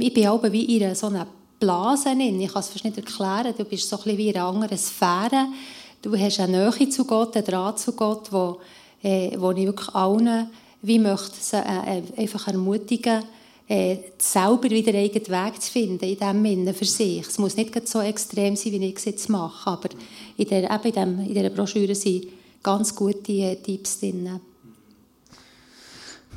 ich, bin auch wie in so einer Blase drin. Ich kann es fast nicht erklären. Du bist so ein wie in einer anderen Sphäre. Du hast eine Nähe zu Gott, einen Draht zu Gott, wo, äh, wo ich wirklich allen wie möchte, sie, äh, einfach ermutigen, äh, selber wieder einen eigenen Weg zu finden, in dem Sinne für sich. Es muss nicht so extrem sein, wie ich es jetzt mache, aber in, der, in, in dieser Broschüre sind ganz gute äh, Tipps drin.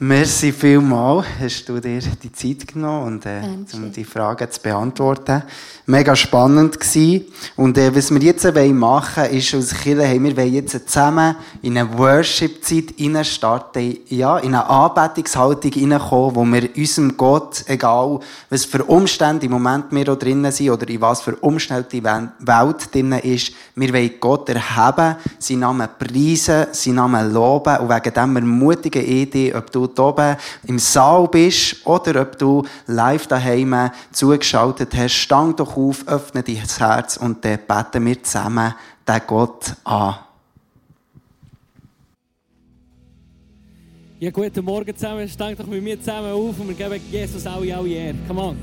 Merci vielmals, hast du dir die Zeit genommen, und, äh, um die Fragen zu beantworten. Mega spannend gewesen. Und äh, was wir jetzt machen wollen, ist, als Kirche haben wir wollen jetzt zusammen in eine Worship-Zeit starten, ja, in eine Anbetungshaltung hineinkommen, wo wir unserem Gott, egal was für Umstände im Moment wir da drinnen sind oder in was für Umstände die Welt drinnen ist, wir wollen Gott erheben, seinen Namen preisen, seinen Namen loben und wegen dem ermutigen Idee, ob du du oben im Saal bist oder ob du live daheim zugeschaltet hast, stang doch auf, öffne dein Herz und dann beten wir zusammen den Gott an. Ja, guten Morgen zusammen. Stangt doch mit mir zusammen auf und wir geben Jesus alle, alle Ehre. Come on.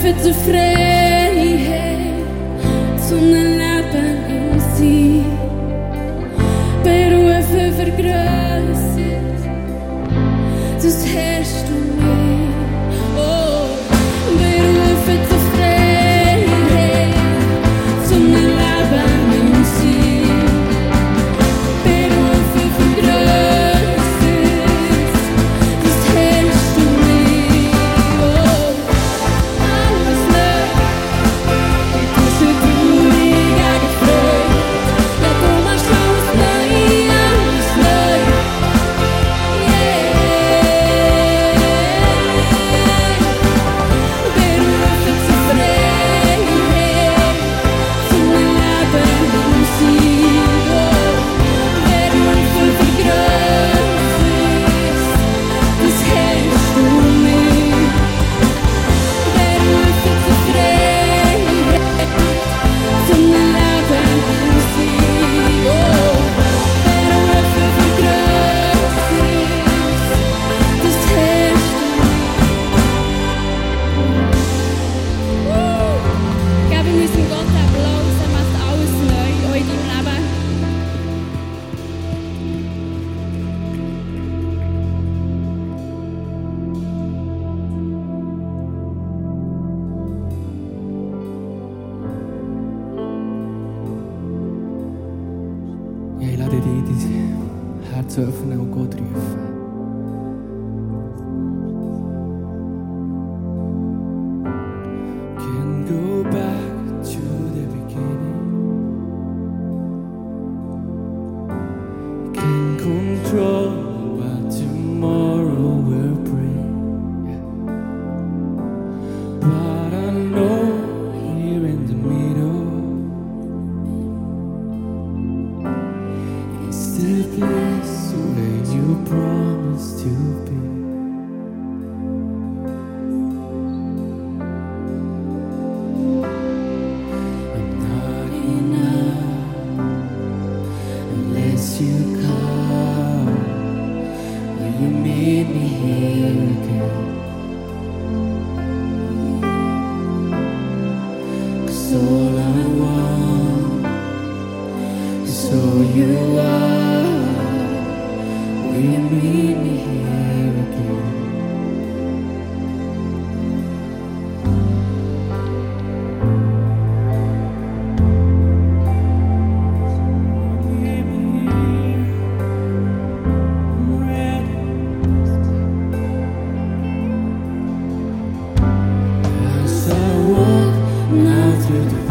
für die Freiheit, sondern yourself O God. not through the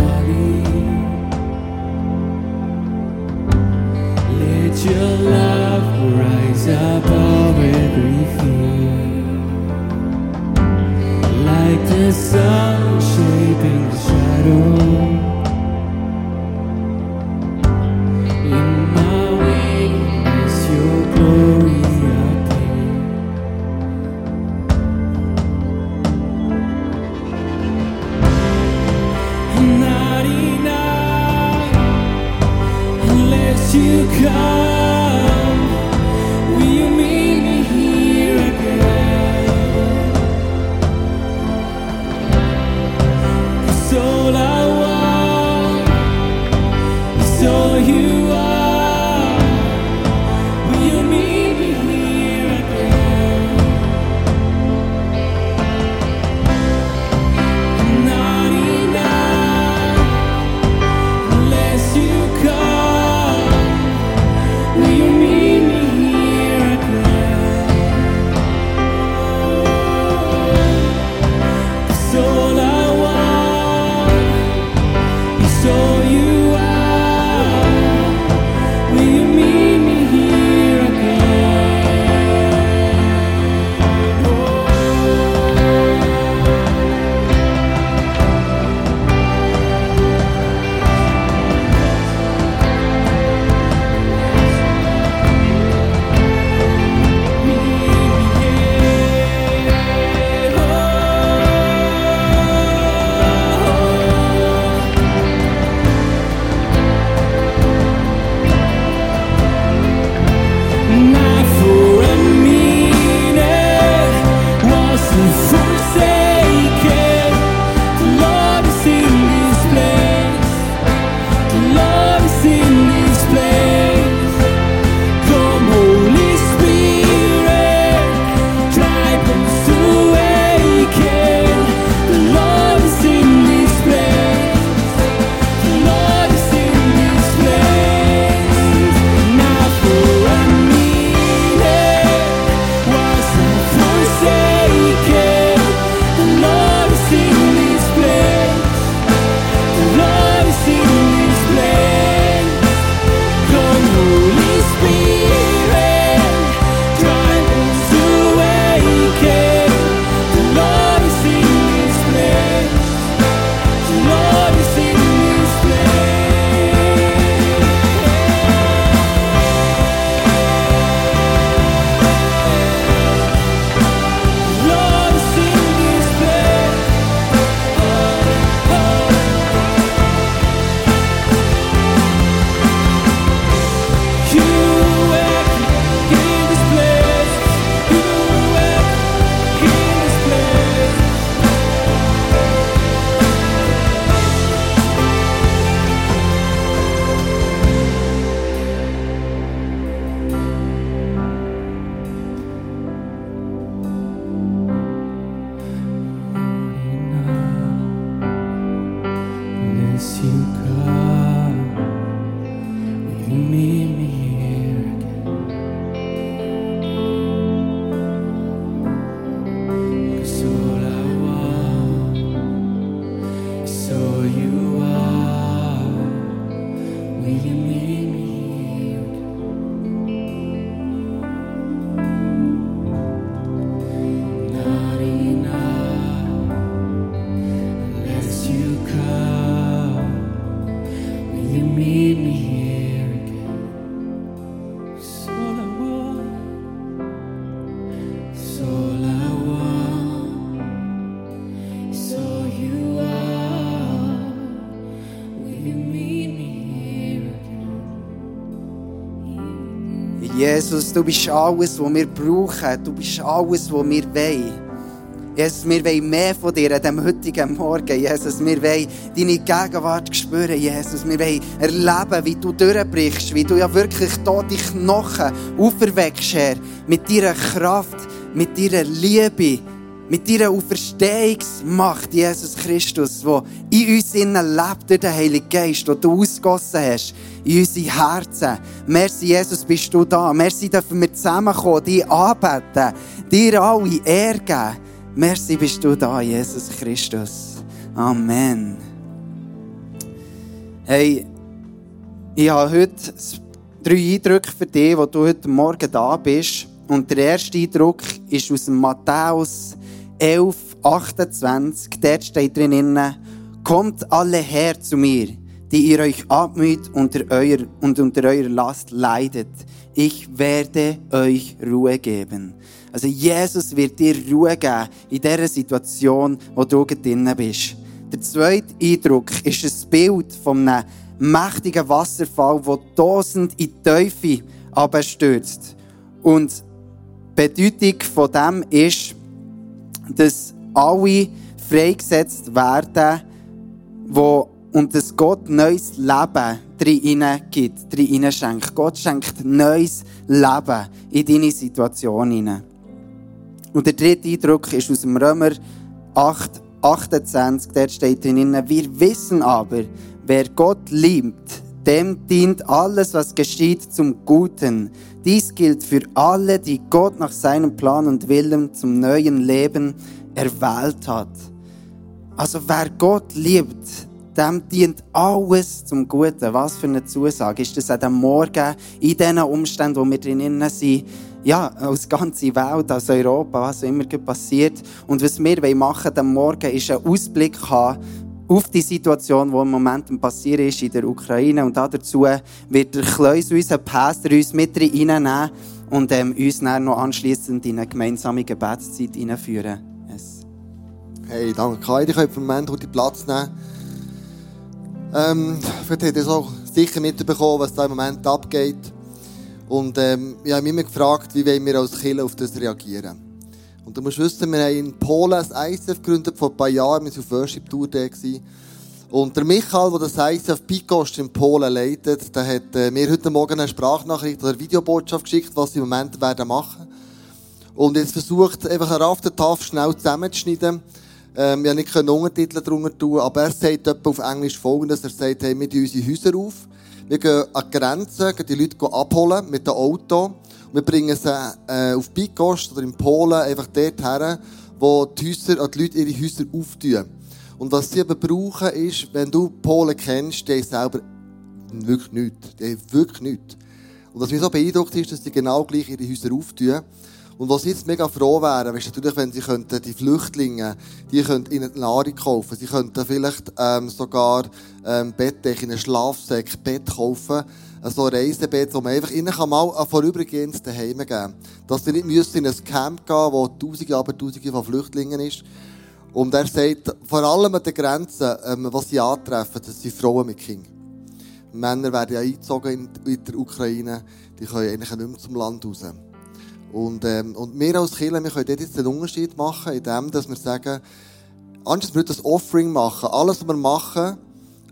Jesus, du bist alles, was wir brauchen. Du bist alles, was wir wollen. Jesus, wir wollen mehr von dir an diesem heutigen Morgen. Jesus, wir wollen deine Gegenwart spüren. Jesus, wir wollen erleben, wie du durchbrichst, wie du ja wirklich da die Knochen auferweckst, Herr. Mit deiner Kraft, mit deiner Liebe, mit deiner Auferstehungsmacht, Jesus Christus, wo in uns innen lebt durch den Heiligen Geist, den du ausgossen hast, in unsere Herzen. Merci, Jesus, bist du da. Merci, dürfen wir zusammenkommen, dich anbeten, dir alle Ehre. Merci, bist du da, Jesus Christus. Amen. Hey, ich habe heute drei Eindrücke für dich, wo du heute Morgen da bist. Und der erste Eindruck ist aus Matthäus 11, 28. Dort steht drin, Kommt alle her zu mir, die ihr euch abmüht unter euer, und unter eurer Last leidet. Ich werde euch Ruhe geben. Also Jesus wird dir Ruhe geben in dieser Situation, wo du drin bist. Der zweite Eindruck ist ein Bild von einem mächtigen Wasserfall, der tosend in die Teufel abstürzt. Und die Bedeutung von dem ist, dass alle freigesetzt werden, wo und dass Gott neues Leben drin gibt, drin schenkt. Gott schenkt neues Leben in deine Situation hinein. Und der dritte Eindruck ist aus dem Römer 8, 28, dort steht drin, wir wissen aber, wer Gott liebt, dem dient alles, was geschieht, zum Guten. Dies gilt für alle, die Gott nach seinem Plan und Willen zum neuen Leben erwählt hat. Also wer Gott liebt, dem dient alles zum Guten. Was für eine Zusage ist das an dem Morgen, in diesen Umständen, wo wir drinnen sind, ja, als ganze Welt, als Europa, was auch immer passiert. Und was wir machen wollen, am Morgen, ist einen Ausblick haben auf die Situation, die im Moment passiert ist in der Ukraine. Und dazu wird der Kleus, unser Pastor, uns mit reinnehmen und ähm, uns dann noch anschliessend in eine gemeinsame Gebetszeit hineinführen. Yes. Hey, danke Kai, ich könnt für einen Moment heute Platz nehmen. Ähm, vielleicht habt ihr es auch sicher mitbekommen, was da im Moment abgeht. Und ähm, ich habe mich immer gefragt, wie wollen wir als Kirche auf das reagieren. Und du musst wissen, wir haben in Polen ein ICF gegründet, vor ein paar Jahren, wir waren auf Worship Tour da. Und der Michael, der das ICF Pikost in Polen leitet, der hat äh, mir heute Morgen eine Sprachnachricht oder eine Videobotschaft geschickt, was sie im Moment werden machen. Und jetzt versucht, einfach einen Raftentaf schnell zusammenzuschneiden. Ähm, ich konnte nicht Untertitel drunter tun, aber er sagt auf Englisch folgendes. Er sagt, hey, wir tun unsere Häuser auf. Wir gehen an die Grenze, gehen die Leute abholen mit dem Auto. Wir bringen sie äh, auf Bikost oder in Polen einfach dort her, wo die, Häuser, die Leute ihre Häuser auftun. Und was sie aber brauchen ist, wenn du Polen kennst, die haben selber wirklich nichts. Die wirklich nichts. Und was mich so beeindruckt ist, dass die genau gleich ihre Häuser auftun. Und was sie jetzt mega froh wären, ist natürlich, wenn sie könnten, die Flüchtlinge, die könnten ihnen Nahrung kaufen. Sie könnten vielleicht ähm, sogar ähm, Bettdecken, einen Schlafsack, Bett kaufen. So Reisebett, wo man einfach ihnen mal ein vorübergehendes Daheim geben kann. Dass sie nicht müssen in ein Camp gehen wo Tausende, aber Tausende von Flüchtlingen ist. Und er sagt, vor allem an den Grenzen, ähm, was sie antreffen, das sind Frauen mit Kindern. Männer werden ja eingezogen in, in der Ukraine, die können eigentlich nicht mehr zum Land raus. Und, ähm, und wir als Kirche, wir können dort jetzt einen Unterschied machen, indem wir sagen, anstatt wir das Offering machen, alles, was wir machen,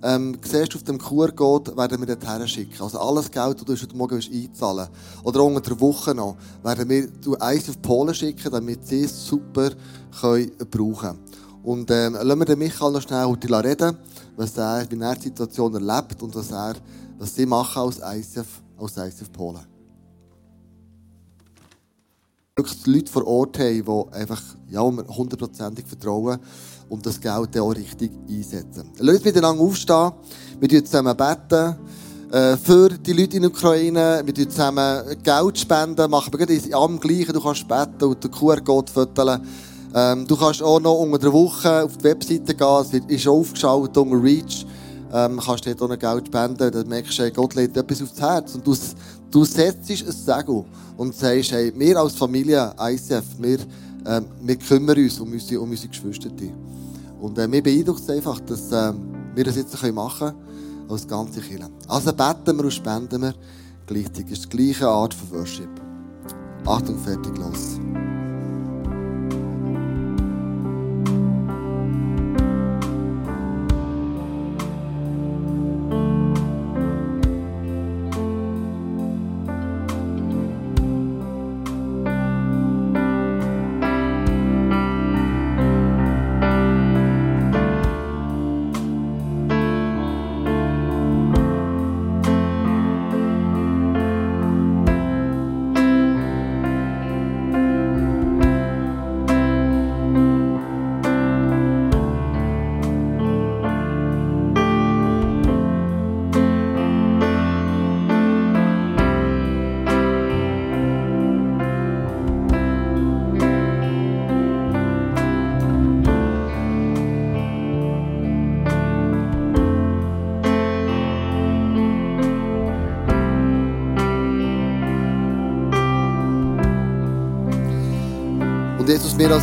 ähm, siehst auf dem QR-Code, werden wir dorthin schicken. Also alles Geld, das du heute Morgen einzahlen Oder auch unter der Woche noch, werden wir du eins auf Polen schicken, damit sie es super können brauchen Und ähm, lassen wir den Michael noch schnell heute reden, was er, wie er die Situation erlebt und was, er, was sie machen als ICF, als ICF Polen. Wirklich Leute vor Ort haben, die einfach, ja, hundertprozentig vertrauen und das Geld auch richtig einsetzen. Lass uns miteinander aufstehen, wir beten zusammen beten äh, für die Leute in der Ukraine, wir spenden zusammen Geld, spenden, machen wir gerade am gleichen, du kannst beten und den QR-Code fotografieren. Ähm, du kannst auch noch unter der Woche auf die Webseite gehen, es ist aufgeschaltet unter Reach. Ähm, kannst dort auch noch Geld spenden, dann merkst du, Gott legt etwas aufs Herz. Und du, du setzt ein Segel und sagst, hey, wir als Familie ICF, wir, ähm, wir kümmern uns um unsere, um unsere Geschwister. Und äh, mir beeindruckt es einfach, dass äh, wir das jetzt machen können, als ganze Kirche. Also beten wir und spenden wir gleichzeitig. Das ist die gleiche Art von Worship. Achtung, fertig, los.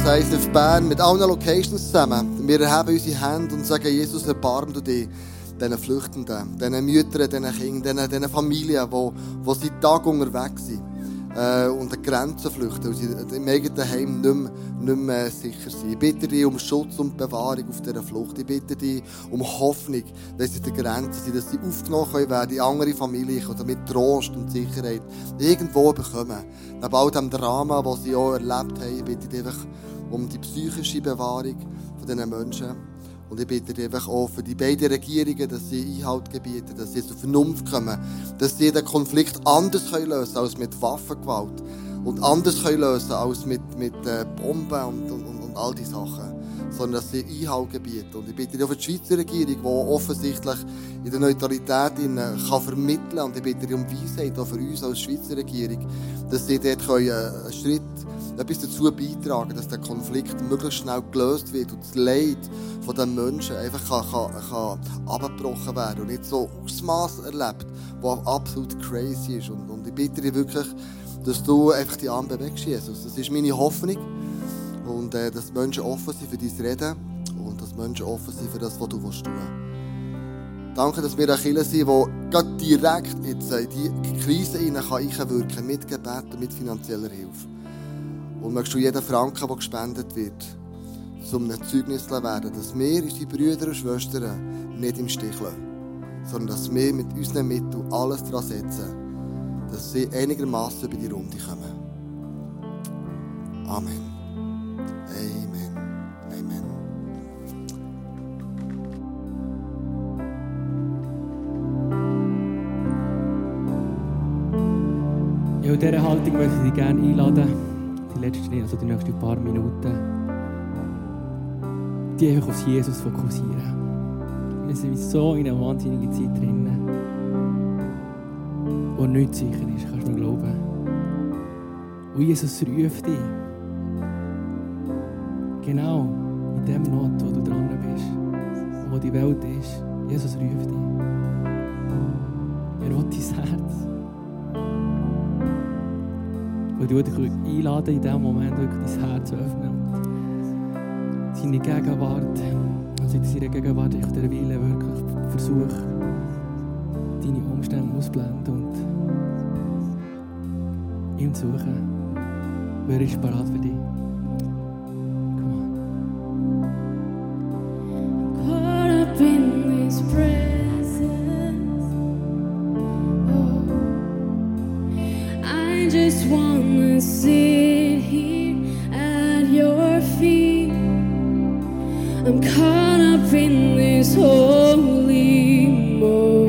ISF Bern mit allen Locations zusammen, wir erheben unsere Hände und sagen, Jesus, erbarm du dich diesen Flüchtenden, diesen Müttern, diesen Kindern, diesen, Familien, die, die seit Tagen unterwegs sind äh, und an Grenzen flüchten, weil sie im eigenen Heim nicht mehr, nicht mehr sicher sind. Ich bitte dich um Schutz und Bewahrung auf dieser Flucht. Ich bitte dich um Hoffnung, dass sie an der Grenze sind, dass sie aufgenommen werden in andere Familien oder mit Trost und Sicherheit irgendwo bekommen. Neben all dem Drama, das sie auch erlebt haben, bitte ich dich einfach um die psychische Bewahrung von diesen Menschen. Und ich bitte dich einfach auch für die beiden Regierungen, dass sie Einhalt gebieten, dass sie zur Vernunft kommen, dass sie den Konflikt anders können lösen als mit Waffengewalt und anders können lösen als mit, mit äh, Bomben und, und, und all diese Sachen, sondern dass sie Einhalt gebieten. Und ich bitte dich auch für die Schweizer Regierung, die offensichtlich in der Neutralität in, kann vermitteln und ich bitte dich um Weisheit auch für uns als Schweizer Regierung, dass sie dort äh, einen Schritt etwas dazu beitragen, dass der Konflikt möglichst schnell gelöst wird und das Leid von den Menschen einfach kann, kann, kann abgebrochen werden und nicht so Ausmaß erlebt, was absolut crazy ist. Und, und ich bitte dich wirklich, dass du einfach die Arme bewegst, Jesus. Das ist meine Hoffnung. Und äh, dass Menschen offen sind für dein Reden und dass Menschen offen sind für das, was du tun willst. Danke, dass wir eine Kirche sind, die gerade direkt jetzt in die Krise einwirken kann, mit Gebet und mit finanzieller Hilfe. Und möchtest du jeden Franken, der gespendet wird, zum einem Zeugnis werden, dass wir unsere Brüder und Schwestern nicht im Stich lassen, sondern dass wir mit unseren Mitteln alles daran setzen, dass sie einigermaßen über die Runde kommen. Amen. Amen. Amen. In dieser Haltung möchte ich dich gerne einladen letzten, also die nächsten paar Minuten, die einfach auf Jesus fokussieren. Wir sind so in einer wahnsinnigen Zeit drin, wo nichts sicher ist, kannst du mir glauben. Und Jesus ruft dich. Genau in dem Not, wo du dran bist wo die Welt ist. Jesus ruft dich. Er will dein Herz. Und ich dich einladen, in diesem Moment wirklich dein Herz zu öffnen und seine Gegenwart, also in seiner Gegenwart auf der Wille wirklich versuch, deine Umstände ausblenden und ihm zu suchen. Wer ist bereit für dich? I'm caught up in this holy moment.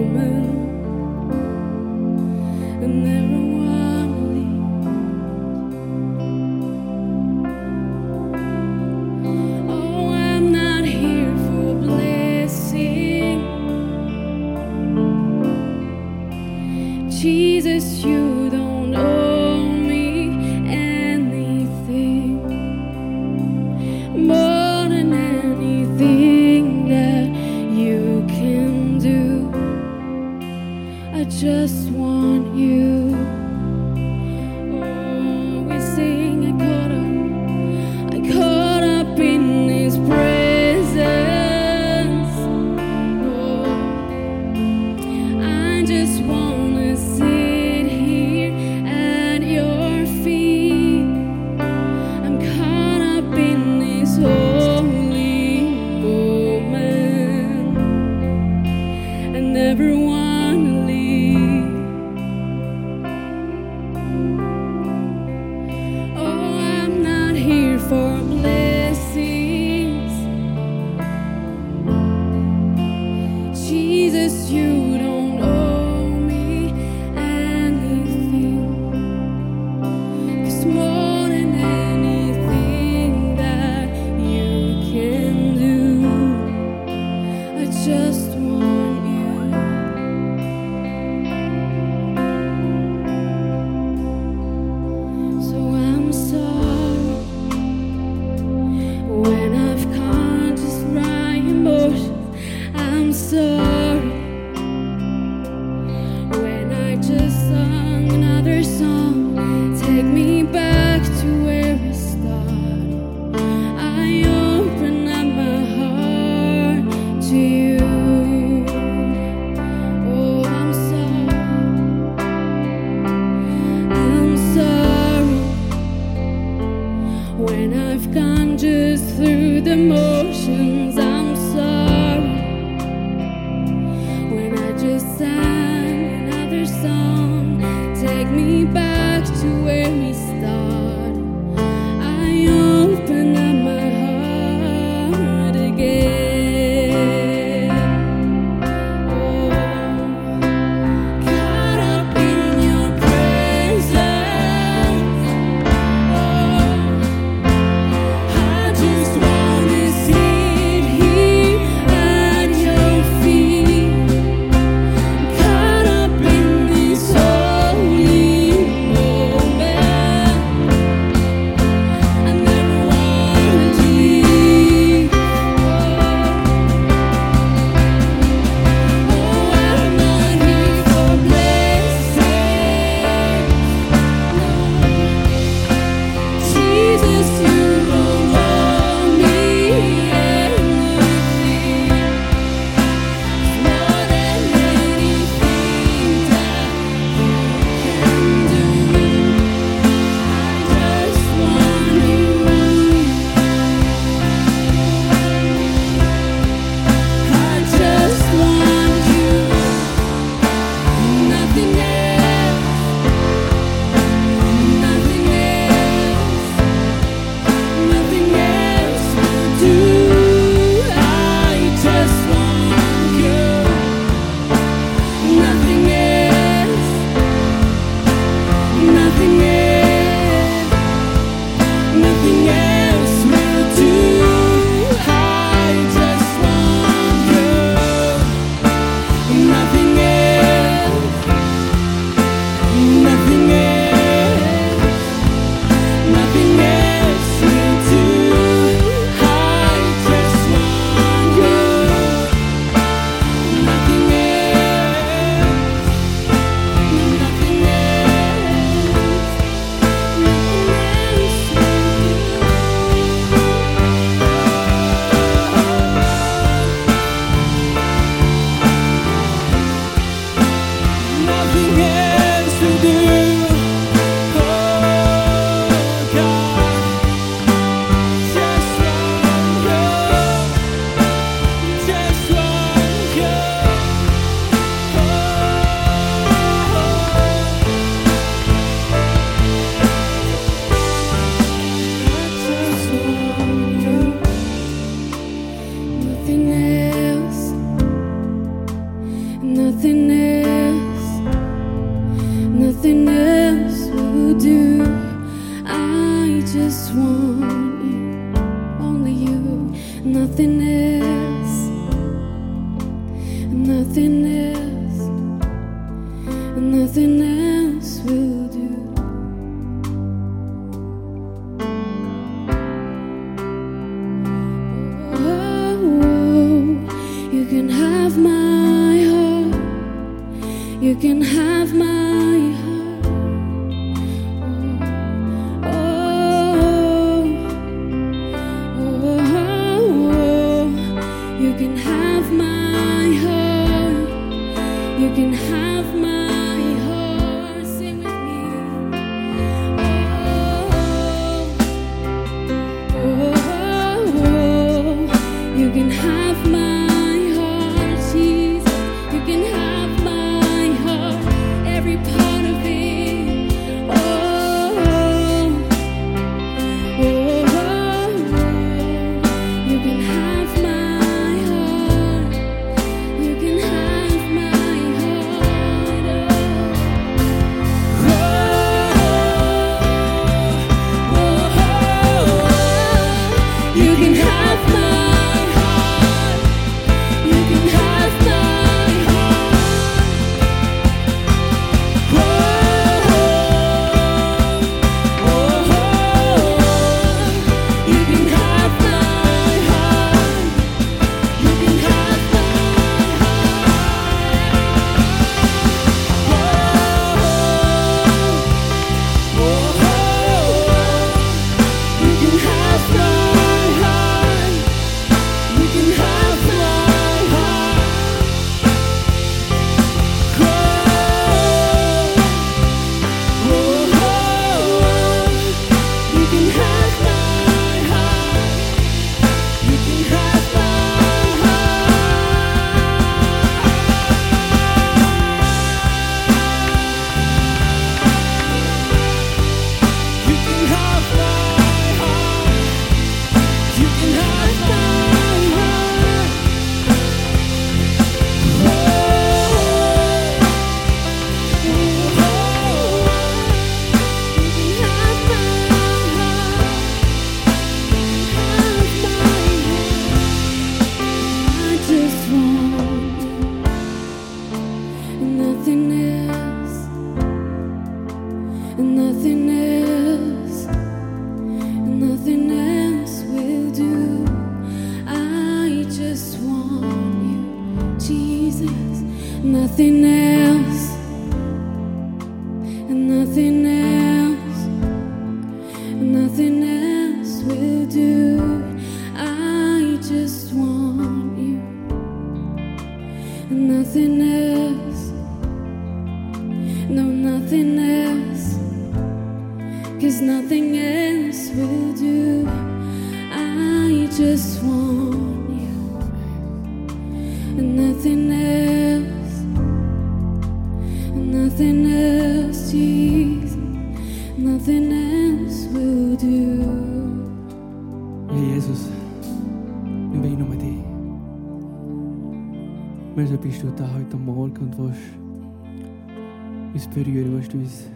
Uns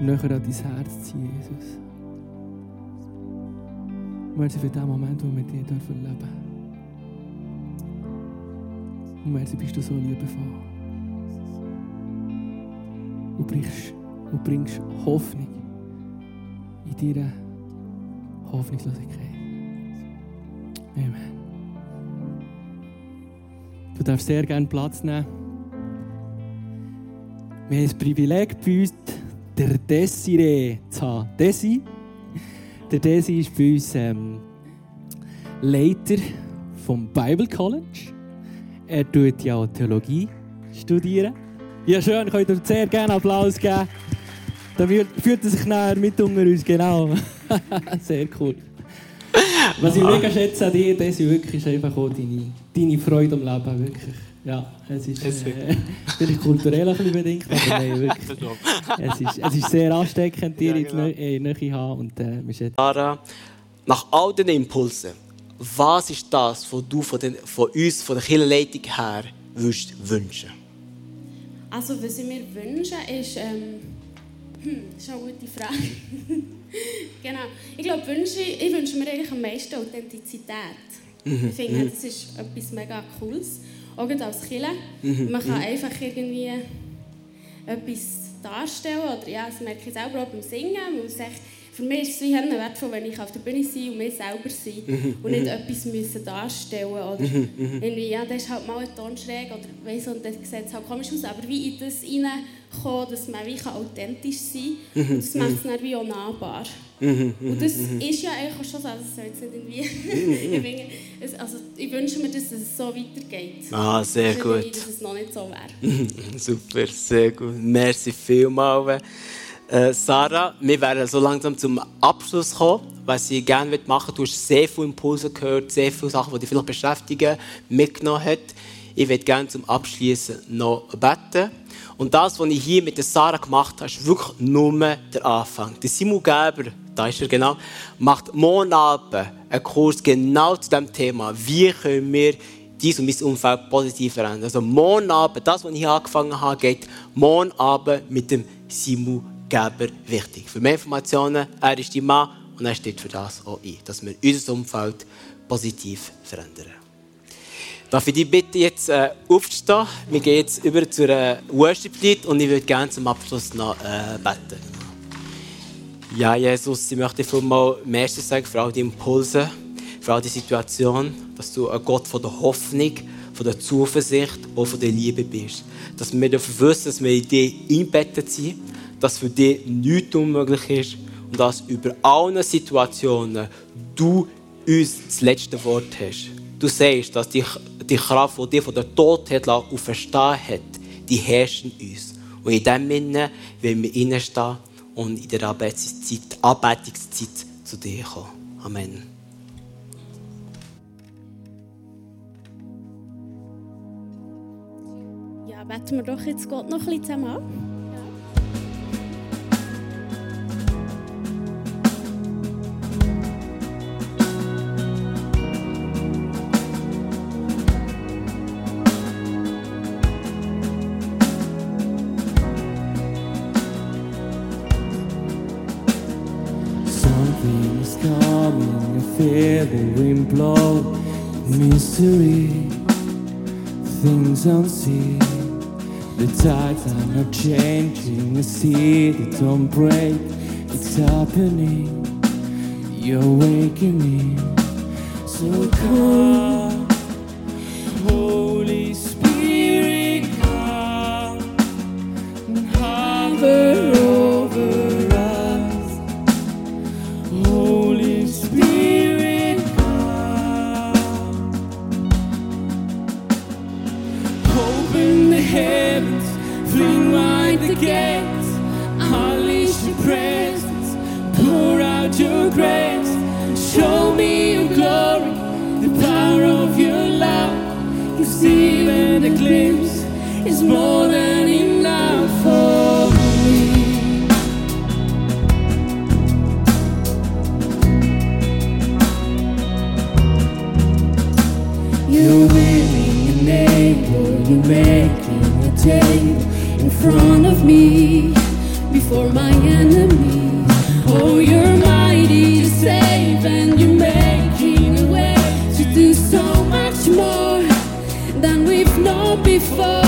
näher an dein Herz ziehen, Jesus. Merci für den Moment, wo wir mit dir dürfen leben Und merci bist du so liebevoll. Und bringst, und bringst Hoffnung in deiner Hoffnungslosigkeit. Amen. Du darfst sehr gerne Platz nehmen. Wir haben das Privileg bei uns, der Desiree zu haben. Desi, der Desi ist bei uns ähm, Leiter vom Bible College. Er tut ja auch Theologie studieren. Ja, schön, könnt ihr sehr gerne Applaus geben. Da wird- fühlt er sich näher mit unter uns, genau. sehr cool. Was ich mega schätze an dir, Desi, wirklich ist einfach auch deine, deine Freude am Leben, wirklich. Ja, es ist äh, vielleicht kulturell ein bisschen bedingt, aber nein, wirklich. Es ist, es ist sehr ansteckend, dir die Nähe- in die Nähe haben und äh, wir Sarah, nach all den Impulsen, was ist das, was du von, den, von uns, von der Kirchenleitung her, würdest wünschen? Also, was ich mir wünsche, ist. Ähm, hm, das ist eine gute Frage. genau. Ich glaube, wünsche, ich wünsche mir eigentlich am meisten Authentizität. Ich finde, das ist etwas mega Cooles. Auch als Killer. Man kann einfach irgendwie etwas darstellen. Oder ja, das merke ich selber auch beim Singen. Man muss echt für mich ist es wie wertvoll, wenn ich auf der Bühne sein und mir selber sein Mhm, und nicht etwas müssen darstellen oder irgendwie, ja, das ist halt mal ein Ton schräg oder weiss, und dann sieht halt komisch aus, aber wie in das reinkommen, dass man wie authentisch sein kann Mhm, und das macht es dann wie auch nahbar. und das ist ja eigentlich auch schon so, also es soll jetzt nicht irgendwie, ich, also ich wünsche mir, dass es so weitergeht. Ah, sehr nicht irgendwie, gut. Dass es noch nicht so wäre. Super, sehr gut. Merci vielmals. Äh, Sarah, wir werden so langsam zum Abschluss kommen, was ich gerne machen möchte. Du hast sehr viele Impulse gehört, sehr viele Sachen, die dich vielleicht beschäftigen, mitgenommen hat. Ich würde gerne zum Abschließen noch beten. Und das, was ich hier mit der Sarah gemacht habe, ist wirklich nur der Anfang. Der Simon Geber, da ist er genau, macht morgen Abend einen Kurs genau zu diesem Thema. Wie können wir dies und mein Umfeld positiv verändern. Also morgen Abend, das, was ich hier angefangen habe, geht morgen Abend mit dem Simon Geber wichtig. Für mehr Informationen, er ist die Mann und er steht für das auch ein, dass wir unser Umfeld positiv verändern. Darf ich dich bitten, jetzt äh, aufzustehen? Wir gehen jetzt über zur äh, Worship-Lied und ich würde gerne zum Abschluss noch äh, beten. Ja, Jesus, ich möchte dir mal Merci sagen für all die Impulse, für all die Situation, dass du ein Gott von der Hoffnung, von der Zuversicht und von der Liebe bist. Dass wir wissen, dass wir in dir einbettet sind, dass für dich nichts unmöglich ist und dass über allen Situationen du uns das letzte Wort hast. Du sagst, dass die, die Kraft, die dich von der Todheit auferstehen hat, die herrscht in uns. Und in dem Sinne wollen wir reinstehen und in der Anbetungszeit, Anbetungszeit zu dir kommen. Amen. Beten wir doch jetzt Gott noch ein bisschen zusammen an. Mystery, things unseen. The tides are not changing, I see the don't break. It's happening, you're waking me. So come, is more than enough for me. You're willing and able, you're making a table in front of me before my enemy. Oh, you're mighty to save and you're making a way to do so much more than we've known before.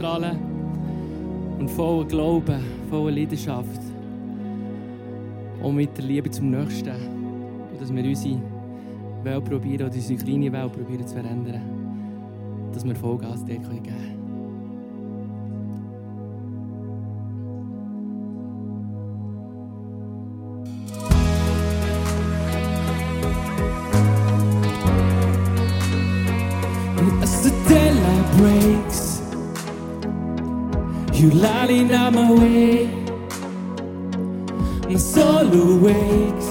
Ausstrahlen und voller Glauben, voller Leidenschaft und mit der Liebe zum Nächsten. Und dass wir unsere Welt probieren, oder unsere kleine Welt probieren zu verändern. Dass wir Vollgas dort geben können. You lighting up my way. My soul awakes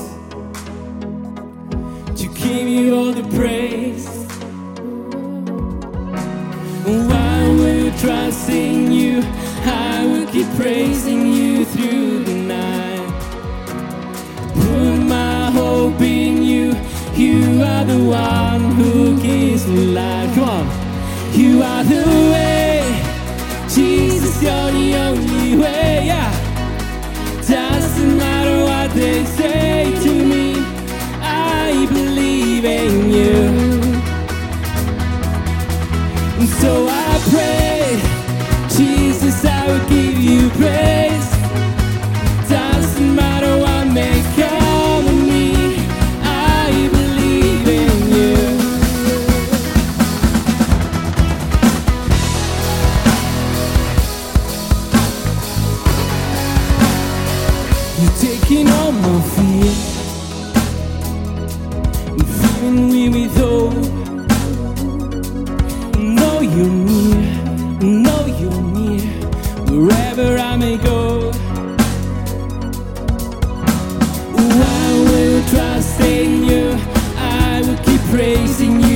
praising you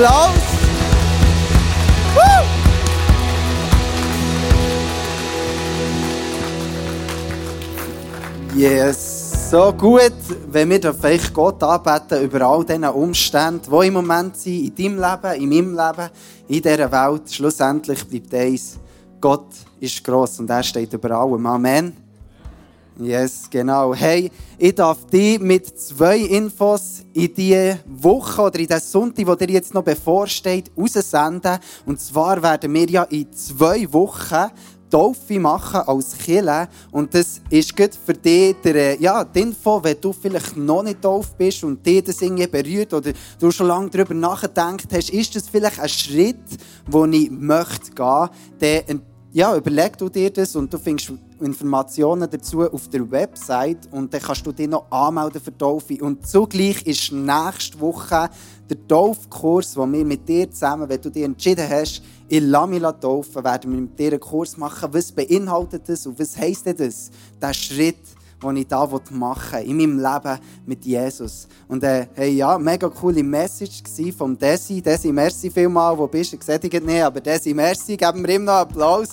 Applaus. Yes, so gut, wenn wir dürfen Gott anbeten über all diese Umstände, die im Moment sind, in deinem Leben, in meinem Leben, in dieser Welt. Schlussendlich bleibt eins, Gott ist gross und er steht über allem. Amen. Yes, genau. Hey, ich darf dich mit zwei Infos in diese Woche oder in diesen Sonntag, der dir jetzt noch bevorsteht, raussenden. Und zwar werden wir ja in zwei Wochen Taufe machen als Kille. Und das ist gut für dich der, ja, die Info, wenn du vielleicht noch nicht tauft bist und dir das irgendwie berührt oder du schon lange darüber nachgedacht hast, ist das vielleicht ein Schritt, den ich möchte gehen möchte, ja, überleg du dir das und du findest Informationen dazu auf der Website und dann kannst du dich noch anmelden für Taufe. Und zugleich ist nächste Woche der Taufkurs, den wir mit dir zusammen, wenn du dich entschieden hast, in Lamila taufen, werden wir mit dir einen Kurs machen. Was beinhaltet das und was heisst das? Der Schritt, den ich da machen will, in meinem Leben mit Jesus. Und äh, hey, ja, mega coole Message von Desi. Desi, merci vielmal, wo bist du? Gesättigt nicht, aber Desi, merci, geben wir ihm noch Applaus.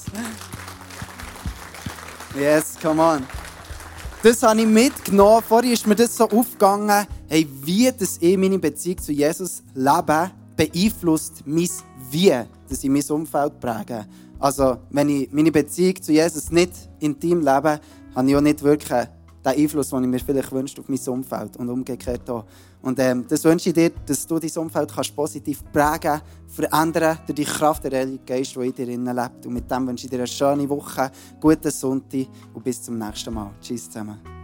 Yes, come on. Das habe ich mitgenommen. Vorher ist mir das so aufgegangen, hey, wie das ich meine Beziehung zu Jesus lebe, beeinflusst mein Wie, dass ich mein Umfeld präge. Also, wenn ich meine Beziehung zu Jesus nicht intim lebe, habe ich auch nicht wirklich den Einfluss, den ich mir vielleicht wünsche, auf mein Umfeld und umgekehrt auch. Und ähm, das wünsche ich dir, dass du dein Umfeld kannst positiv prägen, verändern durch die Kraft der Heilige Geist, die in dir lebt. Und mit dem wünsche ich dir eine schöne Woche, guten Sonntag und bis zum nächsten Mal. Tschüss zusammen.